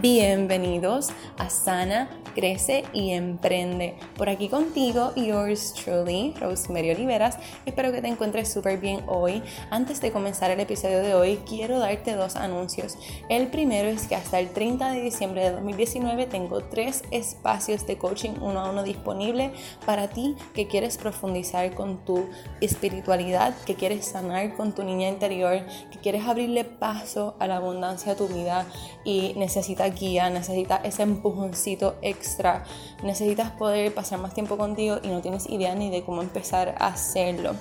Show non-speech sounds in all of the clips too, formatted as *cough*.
Bienvenidos a Sana, Crece y Emprende. Por aquí contigo, yours truly, Rosemary Oliveras. Espero que te encuentres súper bien hoy. Antes de comenzar el episodio de hoy, quiero darte dos anuncios. El primero es que hasta el 30 de diciembre de 2019 tengo tres espacios de coaching uno a uno disponible para ti que quieres profundizar con tu espiritualidad, que quieres sanar con tu niña interior, que quieres abrirle paso a la abundancia de tu vida y necesitas guía, necesitas ese empujoncito extra, necesitas poder pasar más tiempo contigo y no tienes idea ni de cómo empezar a hacerlo.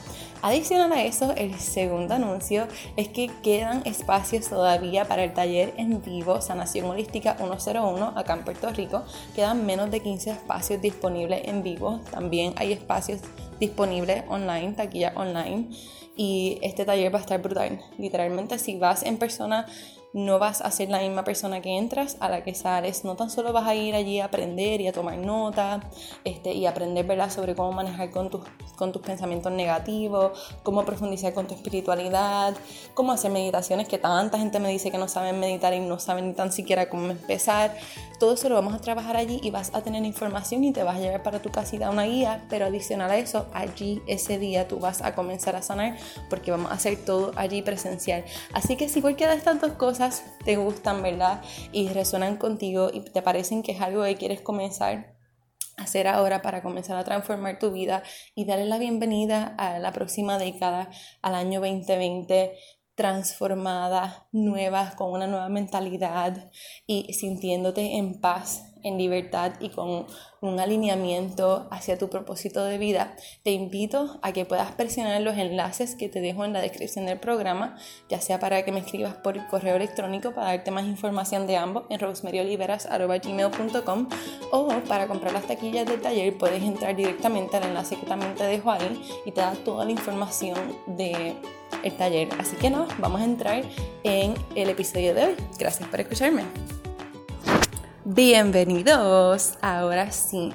Adicional a eso, el segundo anuncio es que quedan espacios todavía para el taller en vivo Sanación Holística 101 acá en Puerto Rico. Quedan menos de 15 espacios disponibles en vivo. También hay espacios disponibles online, taquilla online. Y este taller va a estar brutal. Literalmente, si vas en persona, no vas a ser la misma persona que entras a la que sales. No tan solo vas a ir allí a aprender y a tomar nota este, y aprender ¿verdad? sobre cómo manejar con tus, con tus pensamientos negativos, cómo profundizar con tu espiritualidad, cómo hacer meditaciones que tanta gente me dice que no saben meditar y no saben ni tan siquiera cómo empezar. Todo eso lo vamos a trabajar allí y vas a tener información y te vas a llevar para tu casita una guía, pero adicional a eso, allí ese día tú vas a comenzar a sanar porque vamos a hacer todo allí presencial. Así que si cualquiera de estas dos cosas te gustan, ¿verdad? Y resuenan contigo y te parecen que es algo que quieres comenzar a hacer ahora para comenzar a transformar tu vida y darle la bienvenida a la próxima década, al año 2020 transformada, nueva, con una nueva mentalidad y sintiéndote en paz en libertad y con un alineamiento hacia tu propósito de vida, te invito a que puedas presionar los enlaces que te dejo en la descripción del programa, ya sea para que me escribas por correo electrónico para darte más información de ambos en rosemaryoliveras.gmail.com o para comprar las taquillas del taller puedes entrar directamente al enlace que también te dejo ahí y te da toda la información de el taller. Así que no, vamos a entrar en el episodio de hoy. Gracias por escucharme. Bienvenidos. Ahora sí.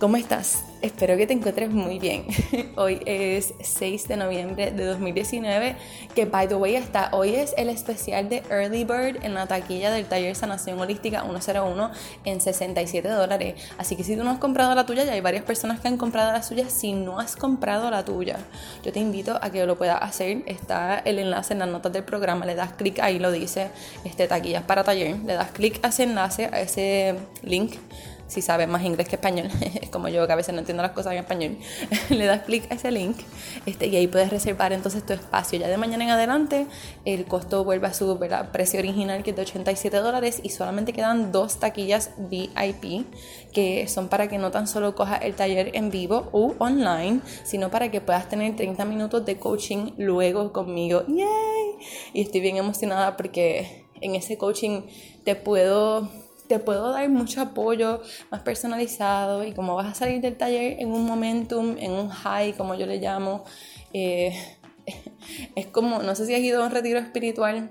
¿Cómo estás? Espero que te encuentres muy bien. *laughs* Hoy es 6 de noviembre de 2019, que by the way hasta hoy es el especial de Early Bird en la taquilla del taller Sanación Holística 101 en 67 dólares. Así que si tú no has comprado la tuya, ya hay varias personas que han comprado la suya. Si no has comprado la tuya, yo te invito a que lo puedas hacer. Está el enlace en las notas del programa, le das clic ahí, lo dice este, taquillas para taller. Le das clic a ese enlace, a ese link si sabes más inglés que español, *laughs* como yo que a veces no entiendo las cosas en español, *laughs* le das clic a ese link este, y ahí puedes reservar entonces tu espacio. Ya de mañana en adelante el costo vuelve a su precio original que es de 87 dólares y solamente quedan dos taquillas VIP que son para que no tan solo cojas el taller en vivo u online, sino para que puedas tener 30 minutos de coaching luego conmigo. ¡Yay! Y estoy bien emocionada porque en ese coaching te puedo te puedo dar mucho apoyo más personalizado y como vas a salir del taller en un momentum, en un high, como yo le llamo, eh, *laughs* es como, no sé si has ido a un retiro espiritual,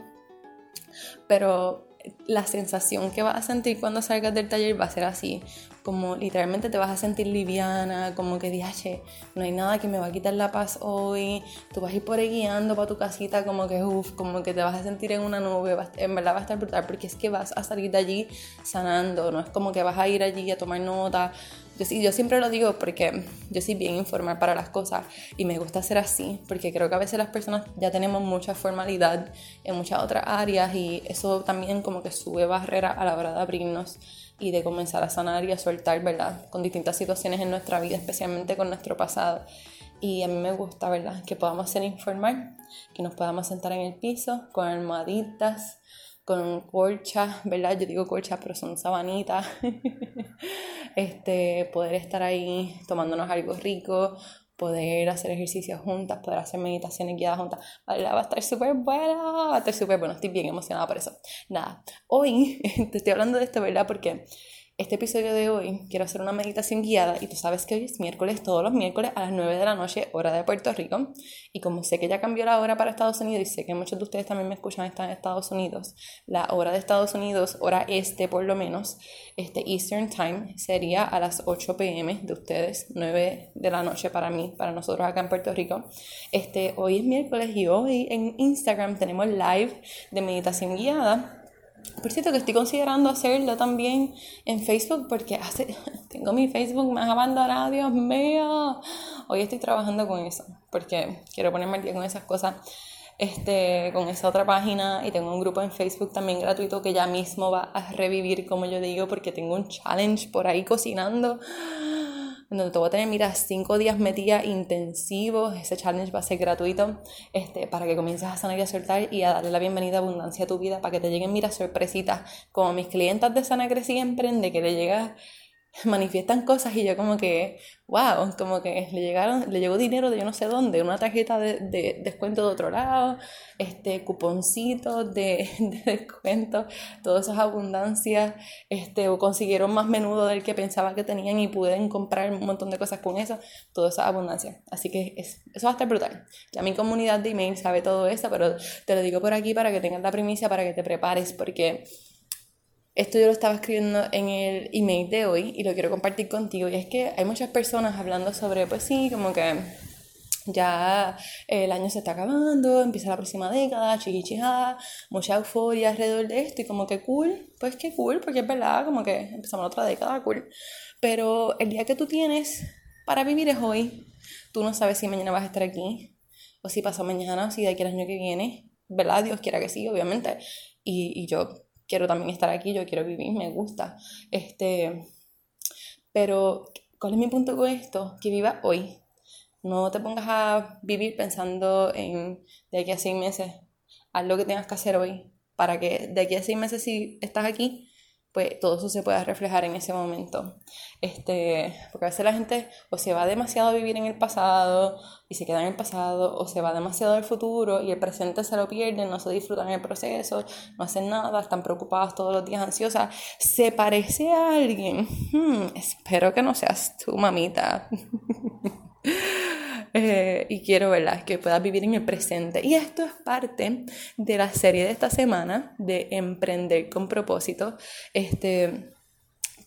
pero la sensación que vas a sentir cuando salgas del taller va a ser así, como literalmente te vas a sentir liviana, como que dije, no hay nada que me va a quitar la paz hoy, tú vas a ir por ahí guiando para tu casita, como que uff, como que te vas a sentir en una nube, en verdad va a estar brutal, porque es que vas a salir de allí sanando, no es como que vas a ir allí a tomar nota, yo, yo siempre lo digo porque yo soy bien informal para las cosas y me gusta ser así, porque creo que a veces las personas ya tenemos mucha formalidad en muchas otras áreas y eso también como que sube barrera a la hora de abrirnos y de comenzar a sanar y a soltar, ¿verdad? Con distintas situaciones en nuestra vida, especialmente con nuestro pasado. Y a mí me gusta, ¿verdad? Que podamos ser informal, que nos podamos sentar en el piso con almohaditas, con colchas, ¿verdad? Yo digo colchas, pero son sabanitas. *laughs* este, poder estar ahí tomándonos algo rico, poder hacer ejercicios juntas, poder hacer meditaciones guiadas juntas. Va a estar súper buena, va a estar súper bueno. Estoy bien emocionada por eso. Nada, hoy *laughs* te estoy hablando de esto, ¿verdad? Porque este episodio de hoy quiero hacer una meditación guiada y tú sabes que hoy es miércoles, todos los miércoles a las 9 de la noche, hora de Puerto Rico. Y como sé que ya cambió la hora para Estados Unidos y sé que muchos de ustedes también me escuchan están en Estados Unidos, la hora de Estados Unidos, hora este por lo menos, este Eastern Time sería a las 8 pm de ustedes, 9 de la noche para mí, para nosotros acá en Puerto Rico. Este, hoy es miércoles y hoy en Instagram tenemos live de meditación guiada Por cierto que estoy considerando hacerlo también en Facebook porque hace, *laughs* tengo mi Facebook más abandonado, Dios mío. Hoy estoy trabajando con eso porque quiero ponerme al día con esas cosas. Este, con esa otra página y tengo un grupo en Facebook también gratuito que ya mismo va a revivir, como yo digo, porque tengo un challenge por ahí cocinando donde te voy a tener, mira, cinco días metida intensivos. Ese challenge va a ser gratuito este, para que comiences a sanar y a soltar y a darle la bienvenida a abundancia a tu vida, para que te lleguen, mira, sorpresitas. Como mis clientas de Sana Crecí Emprende, que le llega *laughs* manifiestan cosas y yo como que, wow, como que le llegaron, le llegó dinero de yo no sé dónde, una tarjeta de, de descuento de otro lado, este, cuponcitos de, *laughs* de, descuento, todas esas abundancias, este, o consiguieron más menudo del que pensaba que tenían y pueden comprar un montón de cosas con eso, toda esa abundancia. Así que es, eso va a estar brutal. Ya mi comunidad de email sabe todo eso, pero te lo digo por aquí para que tengas la primicia, para que te prepares, porque esto yo lo estaba escribiendo en el email de hoy y lo quiero compartir contigo. Y es que hay muchas personas hablando sobre, pues sí, como que ya el año se está acabando, empieza la próxima década, chiquichija, mucha euforia alrededor de esto y como que cool, pues qué cool, porque es verdad, como que empezamos otra década, cool. Pero el día que tú tienes para vivir es hoy. Tú no sabes si mañana vas a estar aquí o si pasa mañana, o si de aquí al año que viene, ¿verdad? Dios quiera que sí, obviamente. Y, y yo quiero también estar aquí, yo quiero vivir, me gusta. Este, pero, ¿cuál es mi punto con esto? Que viva hoy. No te pongas a vivir pensando en de aquí a seis meses. Haz lo que tengas que hacer hoy para que de aquí a seis meses si estás aquí, pues todo eso se pueda reflejar en ese momento. Este, porque a veces la gente o se va demasiado a vivir en el pasado y se queda en el pasado, o se va demasiado al futuro y el presente se lo pierden, no se disfrutan el proceso, no hacen nada, están preocupados todos los días, ansiosas. ¿Se parece a alguien? Hmm, espero que no seas tú, mamita. *laughs* Eh, y quiero, ¿verdad?, que puedas vivir en el presente. Y esto es parte de la serie de esta semana de Emprender con propósito. Este,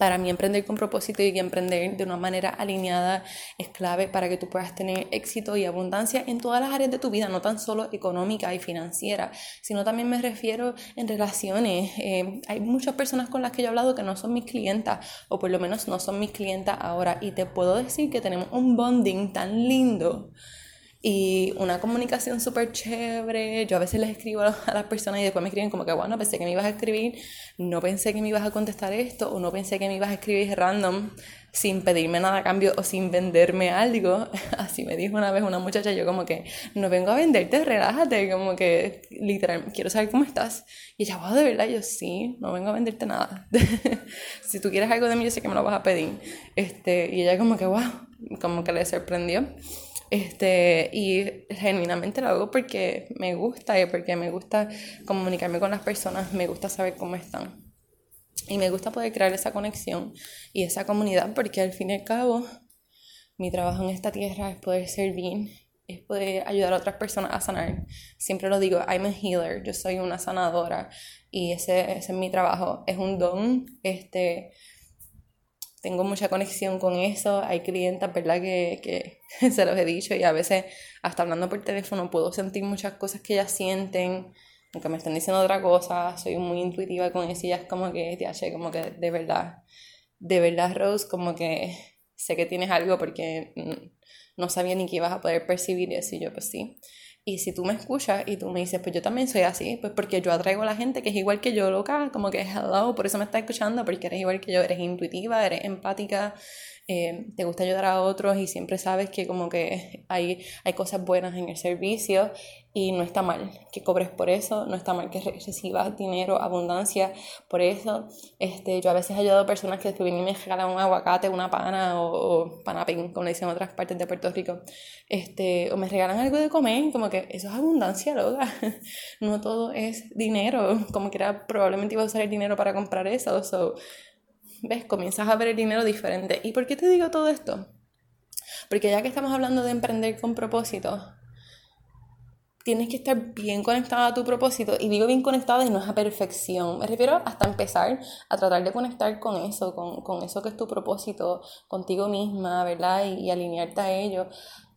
para mí emprender con propósito y emprender de una manera alineada es clave para que tú puedas tener éxito y abundancia en todas las áreas de tu vida, no tan solo económica y financiera, sino también me refiero en relaciones. Eh, hay muchas personas con las que yo he hablado que no son mis clientas, o por lo menos no son mis clientas ahora, y te puedo decir que tenemos un bonding tan lindo y una comunicación súper chévere. Yo a veces les escribo a las personas y después me escriben como que, bueno, pensé que me ibas a escribir, no pensé que me ibas a contestar esto, o no pensé que me ibas a escribir random sin pedirme nada a cambio o sin venderme algo. *laughs* Así me dijo una vez una muchacha, yo como que, no vengo a venderte, relájate, como que literal, quiero saber cómo estás. Y ella, wow, de verdad, yo sí, no vengo a venderte nada. *laughs* si tú quieres algo de mí, yo sé que me lo vas a pedir. Este, y ella como que, wow, como que le sorprendió. Este, y genuinamente lo hago porque me gusta y porque me gusta comunicarme con las personas, me gusta saber cómo están. Y me gusta poder crear esa conexión y esa comunidad porque al fin y al cabo mi trabajo en esta tierra es poder servir, es poder ayudar a otras personas a sanar. Siempre lo digo, I'm a healer, yo soy una sanadora y ese, es mi trabajo, es un don, este, tengo mucha conexión con eso. Hay clientes, ¿verdad? Que, que *laughs* se los he dicho y a veces hasta hablando por teléfono puedo sentir muchas cosas que ellas sienten, aunque me estén diciendo otra cosa. Soy muy intuitiva con eso y es como que, che, como que de verdad, de verdad, Rose, como que sé que tienes algo porque no sabía ni que ibas a poder percibir eso y yo pues sí. Y si tú me escuchas y tú me dices, pues yo también soy así, pues porque yo atraigo a la gente que es igual que yo, loca, como que hello, por eso me estás escuchando, porque eres igual que yo, eres intuitiva, eres empática, eh, te gusta ayudar a otros y siempre sabes que como que hay, hay cosas buenas en el servicio y no está mal que cobres por eso, no está mal que recibas dinero, abundancia por eso. Este, yo a veces he ayudado a personas que después vienen y me regalan un aguacate, una pana o, o como le dicen en otras partes de Puerto Rico, este, o me regalan algo de comer, como que eso es abundancia, loca. *laughs* no todo es dinero, como que era, probablemente iba a usar el dinero para comprar eso. So, ¿Ves? Comienzas a ver el dinero diferente. ¿Y por qué te digo todo esto? Porque ya que estamos hablando de emprender con propósito, tienes que estar bien conectada a tu propósito. Y digo bien conectada y no es a perfección. Me refiero hasta empezar a tratar de conectar con eso, con, con eso que es tu propósito, contigo misma, ¿verdad? Y, alinearte a ello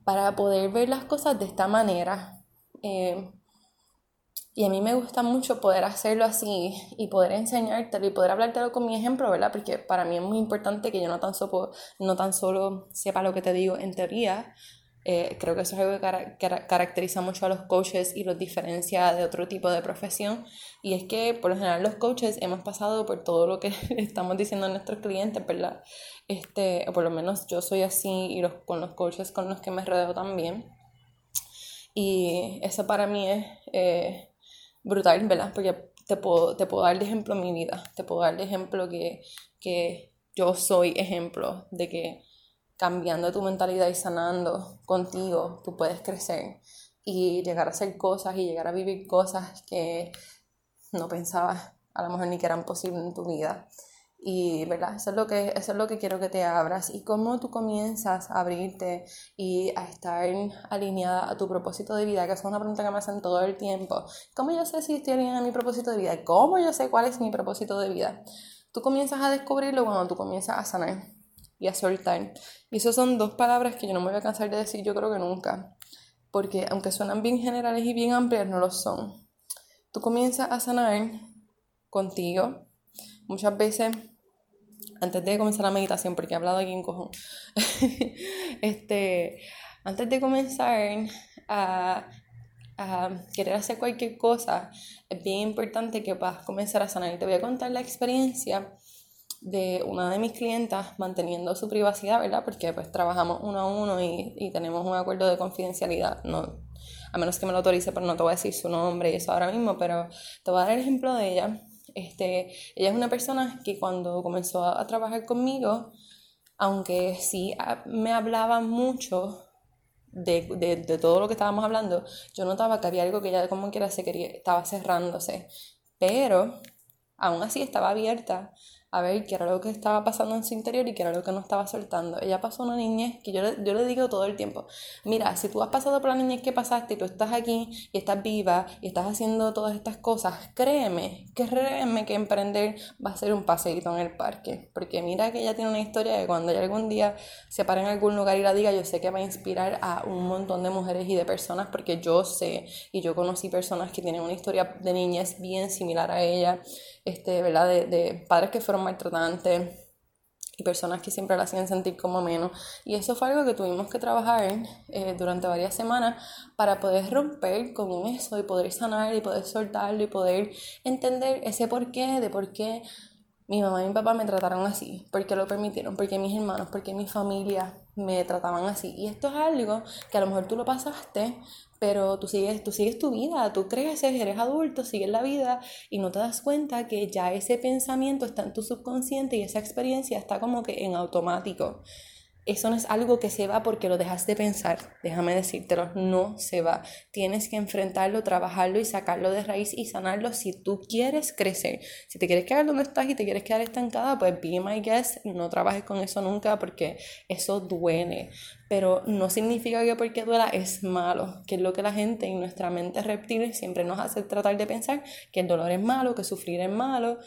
para poder ver las cosas de esta manera. Eh, Y a mí me gusta mucho poder hacerlo así y poder enseñártelo y poder hablártelo con mi ejemplo, ¿verdad? Porque para mí es muy importante que yo no tan, solo, no tan solo sepa lo que te digo en teoría, eh, creo que eso es algo que caracteriza mucho a los coaches y los diferencia de otro tipo de profesión. Y es que por lo general los coaches hemos pasado por todo lo que *laughs* estamos diciendo a nuestros clientes, ¿verdad? Este, o por lo menos yo soy así y los, con los coaches con los que me rodeo también. Y eso para mí es... Eh, brutal, ¿verdad? Porque te puedo, te puedo dar de ejemplo mi vida, te puedo dar de ejemplo que, que yo soy ejemplo de que cambiando tu mentalidad y sanando contigo, tú puedes crecer y llegar a hacer cosas y llegar a vivir cosas que no pensabas a lo mejor ni que eran posibles en tu vida. Y, ¿verdad? Eso es, lo que, eso es lo que quiero que te abras. Y cómo tú comienzas a abrirte y a estar alineada a tu propósito de vida, que es una pregunta que me hacen todo el tiempo. ¿Cómo yo sé si estoy alineada a mi propósito de vida? ¿Cómo yo sé cuál es mi propósito de vida? Tú comienzas a descubrirlo cuando tú comienzas a sanar y a soltar. Y esas son dos palabras que yo no me voy a cansar de decir, yo creo que nunca. Porque aunque suenan bien generales y bien amplias, no lo son. Tú comienzas a sanar contigo. Muchas veces antes de comenzar la meditación, porque he hablado aquí en cojón, *laughs* este, antes de comenzar a, a, querer hacer cualquier cosa, es bien importante que puedas comenzar a sanar. Y te voy a contar la experiencia de una de mis clientas manteniendo su privacidad, ¿verdad? Porque pues trabajamos uno a uno y, y tenemos un acuerdo de confidencialidad, no, a menos que me lo autorice, pero no te voy a decir su nombre y eso ahora mismo, pero te voy a dar el ejemplo de ella este, ella es una persona que cuando comenzó a, trabajar conmigo, aunque sí me hablaba mucho de, de, de, todo lo que estábamos hablando, yo notaba que había algo que ella como quiera se quería, estaba cerrándose. Pero aún así estaba abierta a ver qué era lo que estaba pasando en su interior y qué era lo que no estaba soltando. Ella pasó una niñez que yo le, yo le digo todo el tiempo, mira, si tú has pasado por la niñez que pasaste y tú estás aquí y estás viva y estás haciendo todas estas cosas, créeme, créeme que emprender va a ser un paseíto en el parque. Porque mira que ella tiene una historia de cuando ella algún día se para en algún lugar y la diga, yo sé que va a inspirar a un montón de mujeres y de personas porque yo sé y yo conocí personas que tienen una historia de niñez bien similar a ella este, ¿verdad? De, de padres que fueron maltratantes y personas que siempre la hacían sentir como menos. Y eso fue algo que tuvimos que trabajar eh, durante varias semanas para poder romper con eso y poder sanar y poder soltarlo y poder entender ese porqué, de por qué mi mamá y mi papá me trataron así, por qué lo permitieron, por qué mis hermanos, por qué mi familia me trataban así. Y esto es algo que a lo mejor tú lo pasaste, pero tú sigues, tú sigues tu vida, tú creces, eres adulto, sigues la vida y no te das cuenta que ya ese pensamiento está en tu subconsciente y esa experiencia está como que en automático. Eso no es algo que se va porque lo dejas de pensar, déjame decírtelo, no se va. Tienes que enfrentarlo, trabajarlo y sacarlo de raíz y sanarlo si tú quieres crecer. Si te quieres quedar donde estás y te quieres quedar estancada, pues be my guest, no trabajes con eso nunca porque eso duele. Pero no significa que porque duela es malo, que es lo que la gente en nuestra mente reptil siempre nos hace tratar de pensar que el dolor es malo, que sufrir es malo.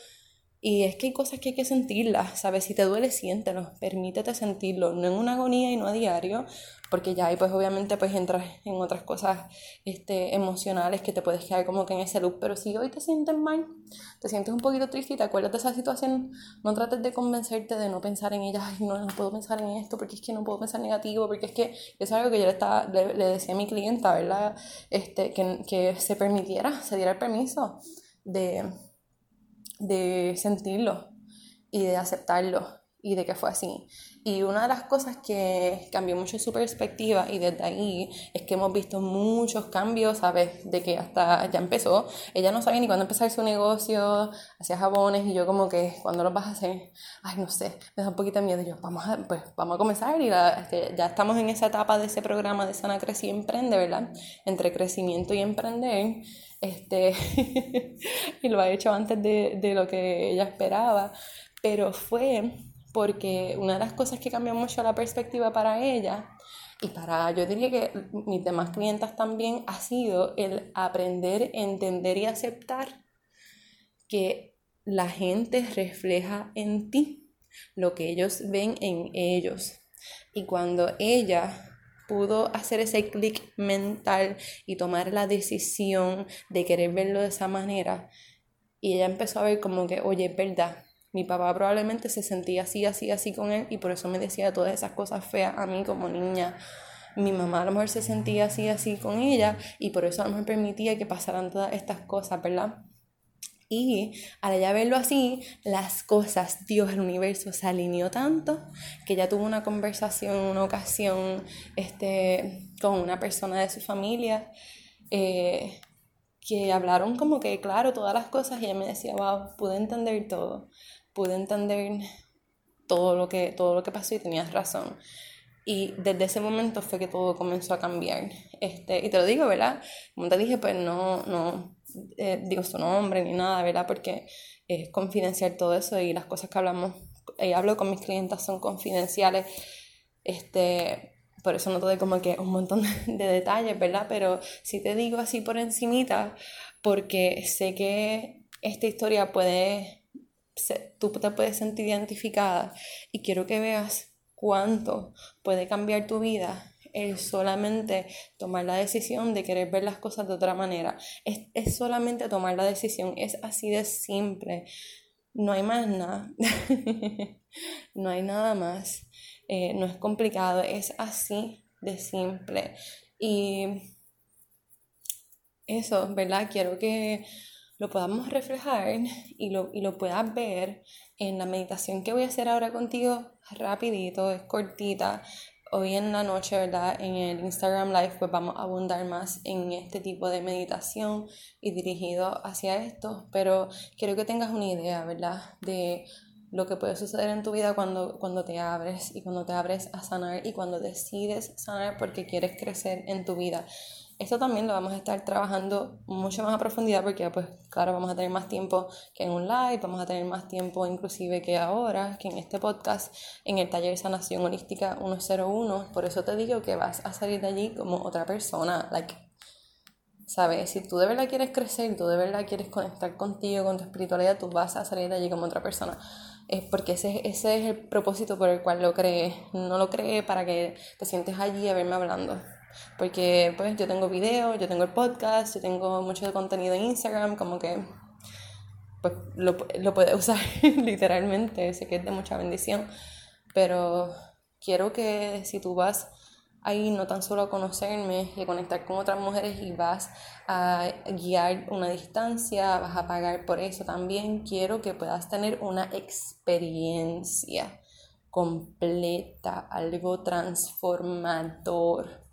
Y es que hay cosas que hay que sentirlas, ¿sabes? Si te duele, siéntelo, permítete sentirlo, no en una agonía y no a diario, porque ya ahí pues obviamente pues entras en otras cosas este, emocionales que te puedes quedar como que en ese loop, pero si hoy te sientes mal, te sientes un poquito triste y te acuerdas de esa situación, no trates de convencerte de no pensar en ella, no, puedo pensar en esto, porque es que no puedo pensar negativo, porque es que es algo que yo le, estaba, le decía a mi clienta, ¿verdad? Este, que, que se permitiera, se diera el permiso de de sentirlo y de aceptarlo y de que fue así. Y una de las cosas que cambió mucho su perspectiva y desde ahí es que hemos visto muchos cambios, ¿sabes? De que hasta ya empezó, ella no sabía ni cuándo empezar su negocio, hacía jabones y yo como que, ¿cuándo lo vas a hacer? Ay, no sé, me da un poquito de miedo. Yo, vamos a, pues, vamos a comenzar y este, ya estamos en esa etapa de ese programa de Sana Crece y Emprende, ¿verdad? Entre crecimiento y emprender. Este, *laughs* y lo ha hecho antes de, de lo que ella esperaba, pero fue porque una de las cosas que cambió mucho la perspectiva para ella y para, yo diría que mis demás clientas también, ha sido el aprender, entender y aceptar que la gente refleja en ti lo que ellos ven en ellos. Y cuando ella pudo hacer ese clic mental y tomar la decisión de querer verlo de esa manera. Y ella empezó a ver como que, oye, es verdad, mi papá probablemente se sentía así, así, así con él y por eso me decía todas esas cosas feas a mí como niña. Mi mamá a lo mejor se sentía así, así con ella y por eso a lo mejor permitía que pasaran todas estas cosas, ¿verdad? Y al ella verlo así, las cosas, Dios, el universo se alineó tanto que ella tuvo una conversación, una ocasión este, con una persona de su familia eh, que hablaron como que, claro, todas las cosas y ella me decía, wow, pude entender todo, pude entender todo lo que, todo lo que pasó y tenías razón. Y desde ese momento fue que todo comenzó a cambiar. Este, y te lo digo, ¿verdad? Como te dije, pues no, no, eh, digo su nombre ni nada, ¿verdad? Porque es confidencial todo eso y las cosas que hablamos, y hablo con mis clientes son confidenciales. Este, por eso no te doy como que un montón *laughs* de detalles, ¿verdad? Pero sí te digo así por encimita, porque sé que esta historia puede, tú te puedes sentir identificada y quiero que veas cuánto puede cambiar tu vida es solamente tomar la decisión de querer ver las cosas de otra manera. Es, es solamente tomar la decisión, es así de simple. No hay más nada. *laughs* no hay nada más. Eh, no es complicado, es así de simple. Y eso, ¿verdad? Quiero que lo podamos reflejar y lo, y lo puedas ver en la meditación que voy a hacer ahora contigo rapidito, es cortita, hoy en la noche, ¿verdad? En el Instagram Live, pues vamos a abundar más en este tipo de meditación y dirigido hacia esto, pero quiero que tengas una idea, ¿verdad? De lo que puede suceder en tu vida cuando, cuando te abres y cuando te abres a sanar y cuando decides sanar porque quieres crecer en tu vida. Esto también lo vamos a estar trabajando mucho más a profundidad porque, pues, claro, vamos a tener más tiempo que en un live, vamos a tener más tiempo inclusive que ahora, que en este podcast, en el taller sanación holística 101. Por eso te digo que vas a salir de allí como otra persona, like, ¿sabes? Si tú de verdad quieres crecer, tú de verdad quieres conectar contigo, con tu espiritualidad, tú vas a salir de allí como otra persona. Es porque ese, ese es el propósito por el cual lo creé. No lo creé para que te sientes allí a verme hablando porque pues yo tengo videos, yo tengo el podcast, yo tengo mucho contenido en Instagram, como que pues lo, lo puedes *laughs* usar literalmente, sé que es de mucha bendición, pero quiero que si tú vas ahí no tan solo a conocerme y a conectar con otras mujeres y vas a guiar una distancia, vas a pagar por eso también, quiero que puedas tener una experiencia completa, algo transformador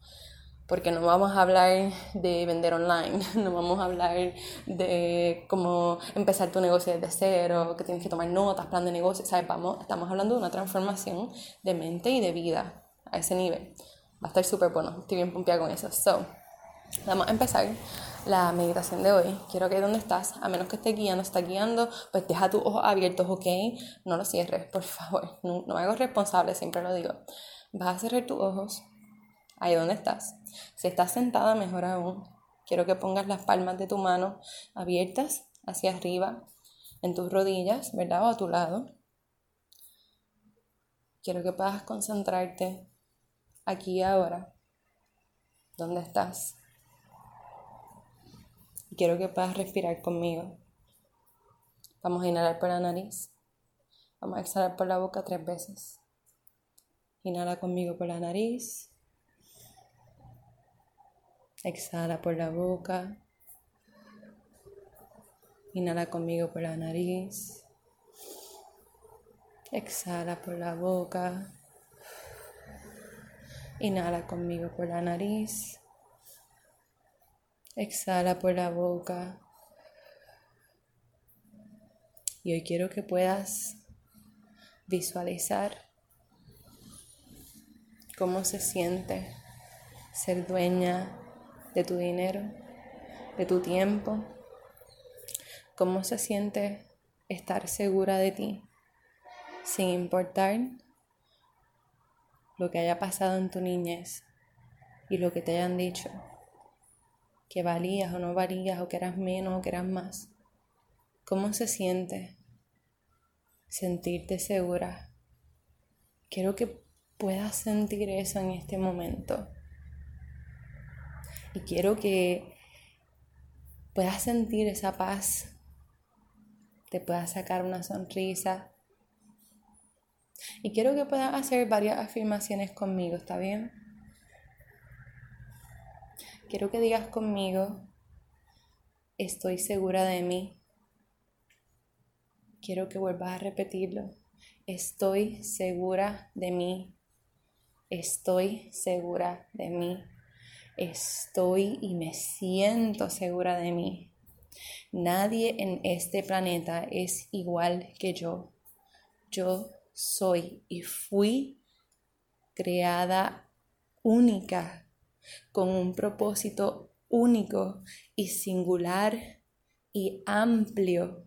porque no vamos a hablar de vender online, *laughs* no vamos a hablar de cómo empezar tu negocio desde cero, que tienes que tomar notas, plan de negocio, ¿sabes? Vamos, estamos hablando de una transformación de mente y de vida a ese nivel. Va a estar súper bueno, estoy bien pompeada con eso. So, vamos a empezar la meditación de hoy. Quiero que donde estás, a menos que esté guiando, está guiando, pues deja tus ojos abiertos, ¿ok? No los cierres, por favor. No, no me hago responsable, siempre lo digo. Vas a cerrar tus ojos ahí donde estás. Si estás sentada, mejor aún. Quiero que pongas las palmas de tu mano abiertas hacia arriba, en tus rodillas, ¿verdad? O a tu lado. Quiero que puedas concentrarte aquí y ahora, donde estás. Quiero que puedas respirar conmigo. Vamos a inhalar por la nariz. Vamos a exhalar por la boca tres veces. Inhala conmigo por la nariz. Exhala por la boca. Inhala conmigo por la nariz. Exhala por la boca. Inhala conmigo por la nariz. Exhala por la boca. Y hoy quiero que puedas visualizar cómo se siente ser dueña de tu dinero, de tu tiempo, cómo se siente estar segura de ti, sin importar lo que haya pasado en tu niñez y lo que te hayan dicho, que valías o no valías, o que eras menos o que eras más. ¿Cómo se siente sentirte segura? Quiero que puedas sentir eso en este momento Y quiero que puedas sentir esa paz, te puedas sacar una sonrisa. Y quiero que puedas hacer varias afirmaciones conmigo, ¿está bien? Quiero que digas conmigo, estoy segura de mí. Quiero que vuelvas a repetirlo. Estoy segura de mí. Estoy segura de mí. Estoy y me siento segura de mí. Nadie en este planeta es igual que yo. Yo soy y fui creada única, con un propósito único y singular y amplio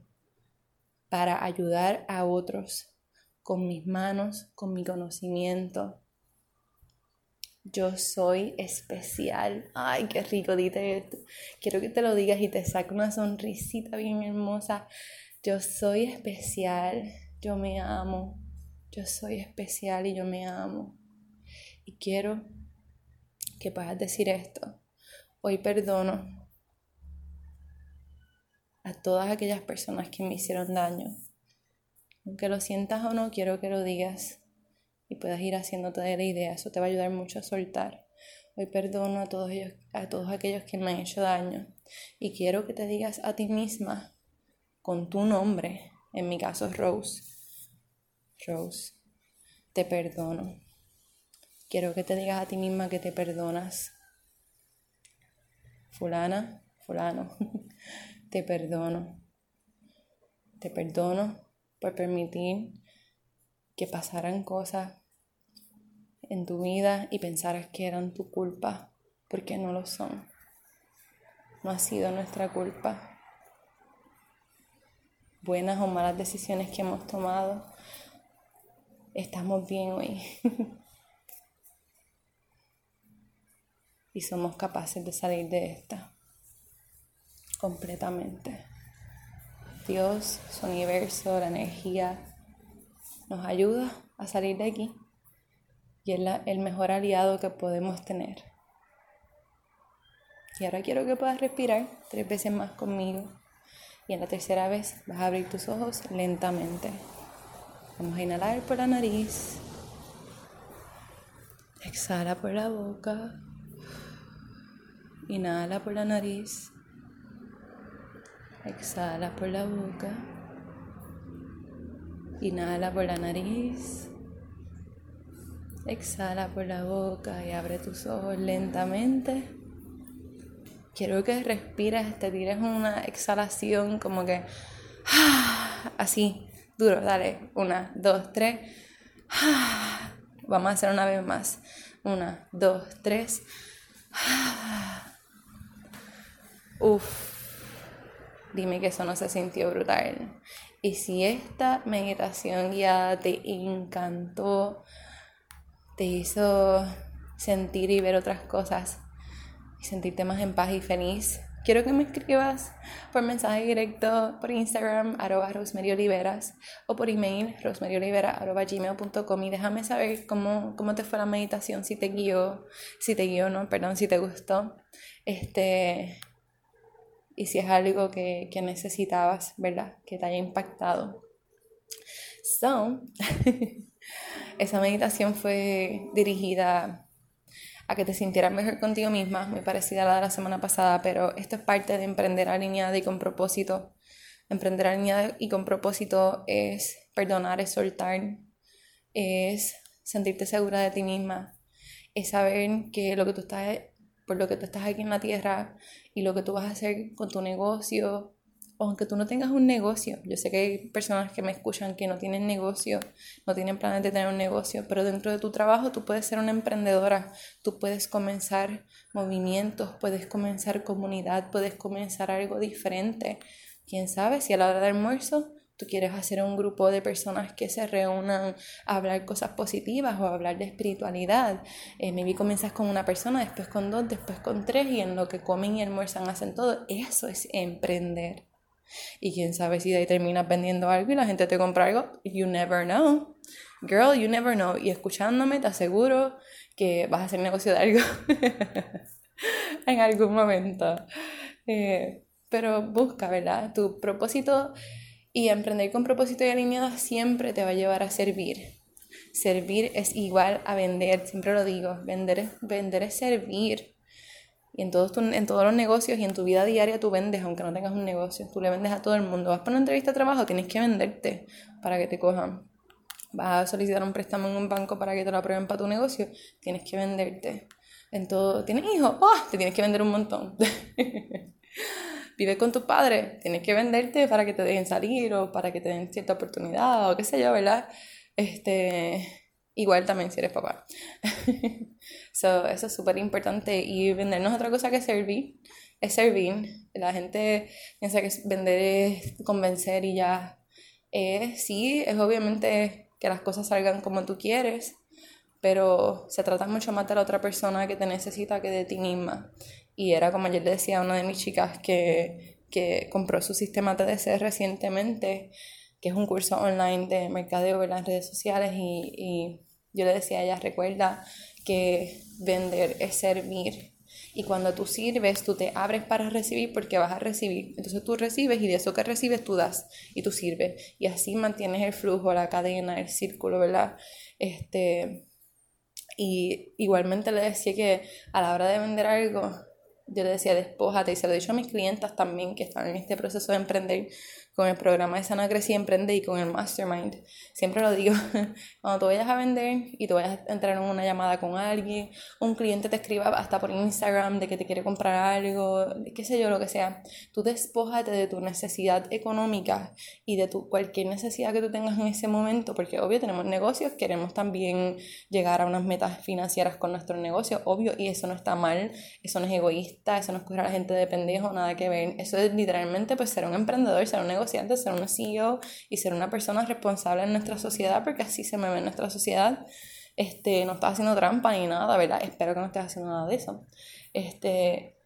para ayudar a otros con mis manos, con mi conocimiento. Yo soy especial. Ay, qué rico, dite esto. Quiero que te lo digas y te saque una sonrisita bien hermosa. Yo soy especial. Yo me amo. Yo soy especial y yo me amo. Y quiero que puedas decir esto. Hoy perdono a todas aquellas personas que me hicieron daño. Aunque lo sientas o no, quiero que lo digas y puedas ir haciéndote de la idea. Eso te va a ayudar mucho a soltar. Hoy perdono a todos, ellos, a todos aquellos que me han hecho daño. Y quiero que te digas a ti misma, con tu nombre, en mi caso Rose, Rose, te perdono. Quiero que te digas a ti misma que te perdonas. Fulana, fulano, *laughs* te perdono. Te perdono por permitir que pasaran cosas en tu vida y pensaras que eran tu culpa, porque no lo son. No ha sido nuestra culpa. Buenas o malas decisiones que hemos tomado, estamos bien hoy. *laughs* y somos capaces de salir de esta completamente. Dios, su universo, la energía, nos ayuda a salir de aquí y es el mejor aliado que podemos tener. Y ahora quiero que puedas respirar tres veces más conmigo. Y en la tercera vez vas a abrir tus ojos lentamente. Vamos a inhalar por la nariz. Exhala por la boca. Inhala por la nariz. Exhala por la boca. Inhala por la nariz. Exhala por la boca y abre tus ojos lentamente. Quiero que respires, te tires una exhalación como que *sighs* así, duro, dale. Una, dos, tres. *sighs* Vamos a hacer una vez más. Una, dos, tres. *sighs* Uf. Dime que eso no se sintió brutal. Y si esta meditación guiada te encantó, te hizo sentir y ver otras cosas y sentirte más en paz y feliz, quiero que me escribas por mensaje directo por Instagram, arroba Oliveras, o por email, gmail.com y déjame saber cómo, cómo te fue la meditación, si te guió, si te guió, no, perdón, si te gustó. Este, y si es algo que, que necesitabas, ¿verdad? Que te haya impactado. So, *laughs* esa meditación fue dirigida a que te sintieras mejor contigo misma, muy parecida a la de la semana pasada, pero esto es parte de emprender alineada y con propósito. Emprender alineada y con propósito es perdonar, es soltar, es sentirte segura de ti misma, es saber que lo que tú estás por lo que tú estás aquí en la tierra y lo que tú vas a hacer con tu negocio, o aunque tú no tengas un negocio, yo sé que hay personas que me escuchan que no tienen negocio, no tienen planes de tener un negocio, pero dentro de tu trabajo tú puedes ser una emprendedora, tú puedes comenzar movimientos, puedes comenzar comunidad, puedes comenzar algo diferente. Quién sabe si a la hora del almuerzo tú quieres hacer un grupo de personas que se reúnan a hablar cosas positivas o hablar de espiritualidad. Eh, maybe comienzas con una persona, después con dos, después con tres y en lo que comen y almuerzan hacen todo. Eso es emprender. Y quién sabe si de ahí terminas vendiendo algo y la gente te compra algo. You never know. Girl, you never know. Y escuchándome te aseguro que vas a hacer negocio de algo. *laughs* en algún momento. Eh, pero busca, ¿verdad? Tu propósito y emprender con propósito y alineado siempre te va a llevar a servir. Servir es igual a vender, siempre lo digo, vender es, vender es servir. Y en todos, en todos los negocios y en tu vida diaria tú vendes, aunque no tengas un negocio. Tú le vendes a todo el mundo. Vas para una entrevista de trabajo, tienes que venderte para que te cojan. Vas a solicitar un préstamo en un banco para que te lo aprueben para tu negocio, tienes que venderte. En todo, ¿tienes hijos? ¡Oh! Te tienes que vender un montón. *laughs* Vive con tus padres, tienes que venderte para que te dejen salir o para que te den cierta oportunidad o qué sé yo, ¿verdad? Este, igual también si eres papá. *laughs* so, eso es súper importante y vendernos otra cosa que servir. Es servir. La gente piensa que vender es convencer y ya. Eh, sí, es obviamente que las cosas salgan como tú quieres, pero se trata mucho más de la otra persona que te necesita que de ti misma. Y era como yo le decía a una de mis chicas que, que compró su sistema TDC recientemente, que es un curso online de mercadeo en las redes sociales y, y yo le decía a ella, recuerda que vender es servir. Y cuando tú sirves, tú te abres para recibir porque vas a recibir. Entonces tú recibes y de eso que recibes tú das y tú sirves. Y así mantienes el flujo, la cadena, el círculo, ¿verdad? Este, y igualmente le decía que a la hora de vender algo, yo le decía, despójate, y se lo he dicho a mis clientas también que están en este proceso de emprender, con el programa de Sana Crece y Emprende y con el Mastermind. Siempre lo digo, *laughs* cuando tú vayas a vender y tú vayas a entrar en una llamada con alguien, un cliente te escriba hasta por Instagram de que te quiere comprar algo, qué sé yo, lo que sea, tú despójate de tu necesidad económica y de tu, cualquier necesidad que tú tengas en ese momento, porque obvio tenemos negocios, queremos también llegar a unas metas financieras con nuestro negocio, obvio, y eso no está mal, eso no es egoísta, eso no es coger a la gente de pendejo, nada que ver, eso es literalmente pues ser un emprendedor, ser un negocio de ser una CEO y ser una persona responsable en nuestra sociedad, porque así se me ve en nuestra sociedad. Este, no estás haciendo trampa ni nada, ¿verdad? Espero que no estés haciendo nada de eso. Este,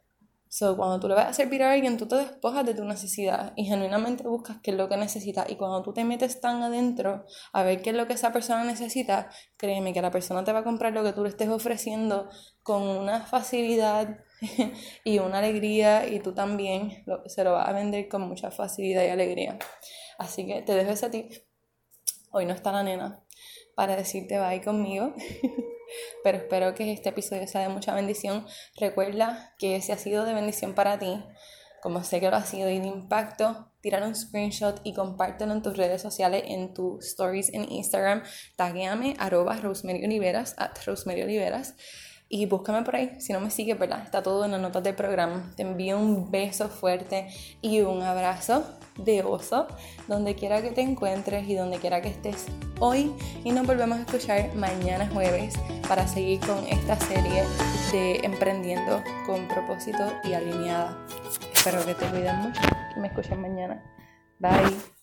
so, cuando tú le vas a servir a alguien, tú te despojas de tu necesidad y genuinamente buscas qué es lo que necesita. Y cuando tú te metes tan adentro a ver qué es lo que esa persona necesita, créeme que la persona te va a comprar lo que tú le estés ofreciendo con una facilidad *laughs* y una alegría y tú también se lo vas a vender con mucha facilidad y alegría. Así que te dejo ese tip. Hoy no está la nena para decirte bye conmigo, *laughs* pero espero que este episodio sea de mucha bendición. Recuerda que si ha sido de bendición para ti, como sé que lo ha sido y de impacto, tirar un screenshot y compártelo en tus redes sociales, en tus stories en Instagram. Taguéame arroba Rosemary Oliveras, at Rosemary Oliveras. Y búscame por ahí, si no me sigues, ¿verdad? Está todo en las notas del programa. Te envío un beso fuerte y un abrazo de oso, donde quiera que te encuentres y donde quiera que estés hoy. Y nos volvemos a escuchar mañana jueves para seguir con esta serie de Emprendiendo con propósito y alineada. Espero que te cuiden mucho y me escuchen mañana. Bye.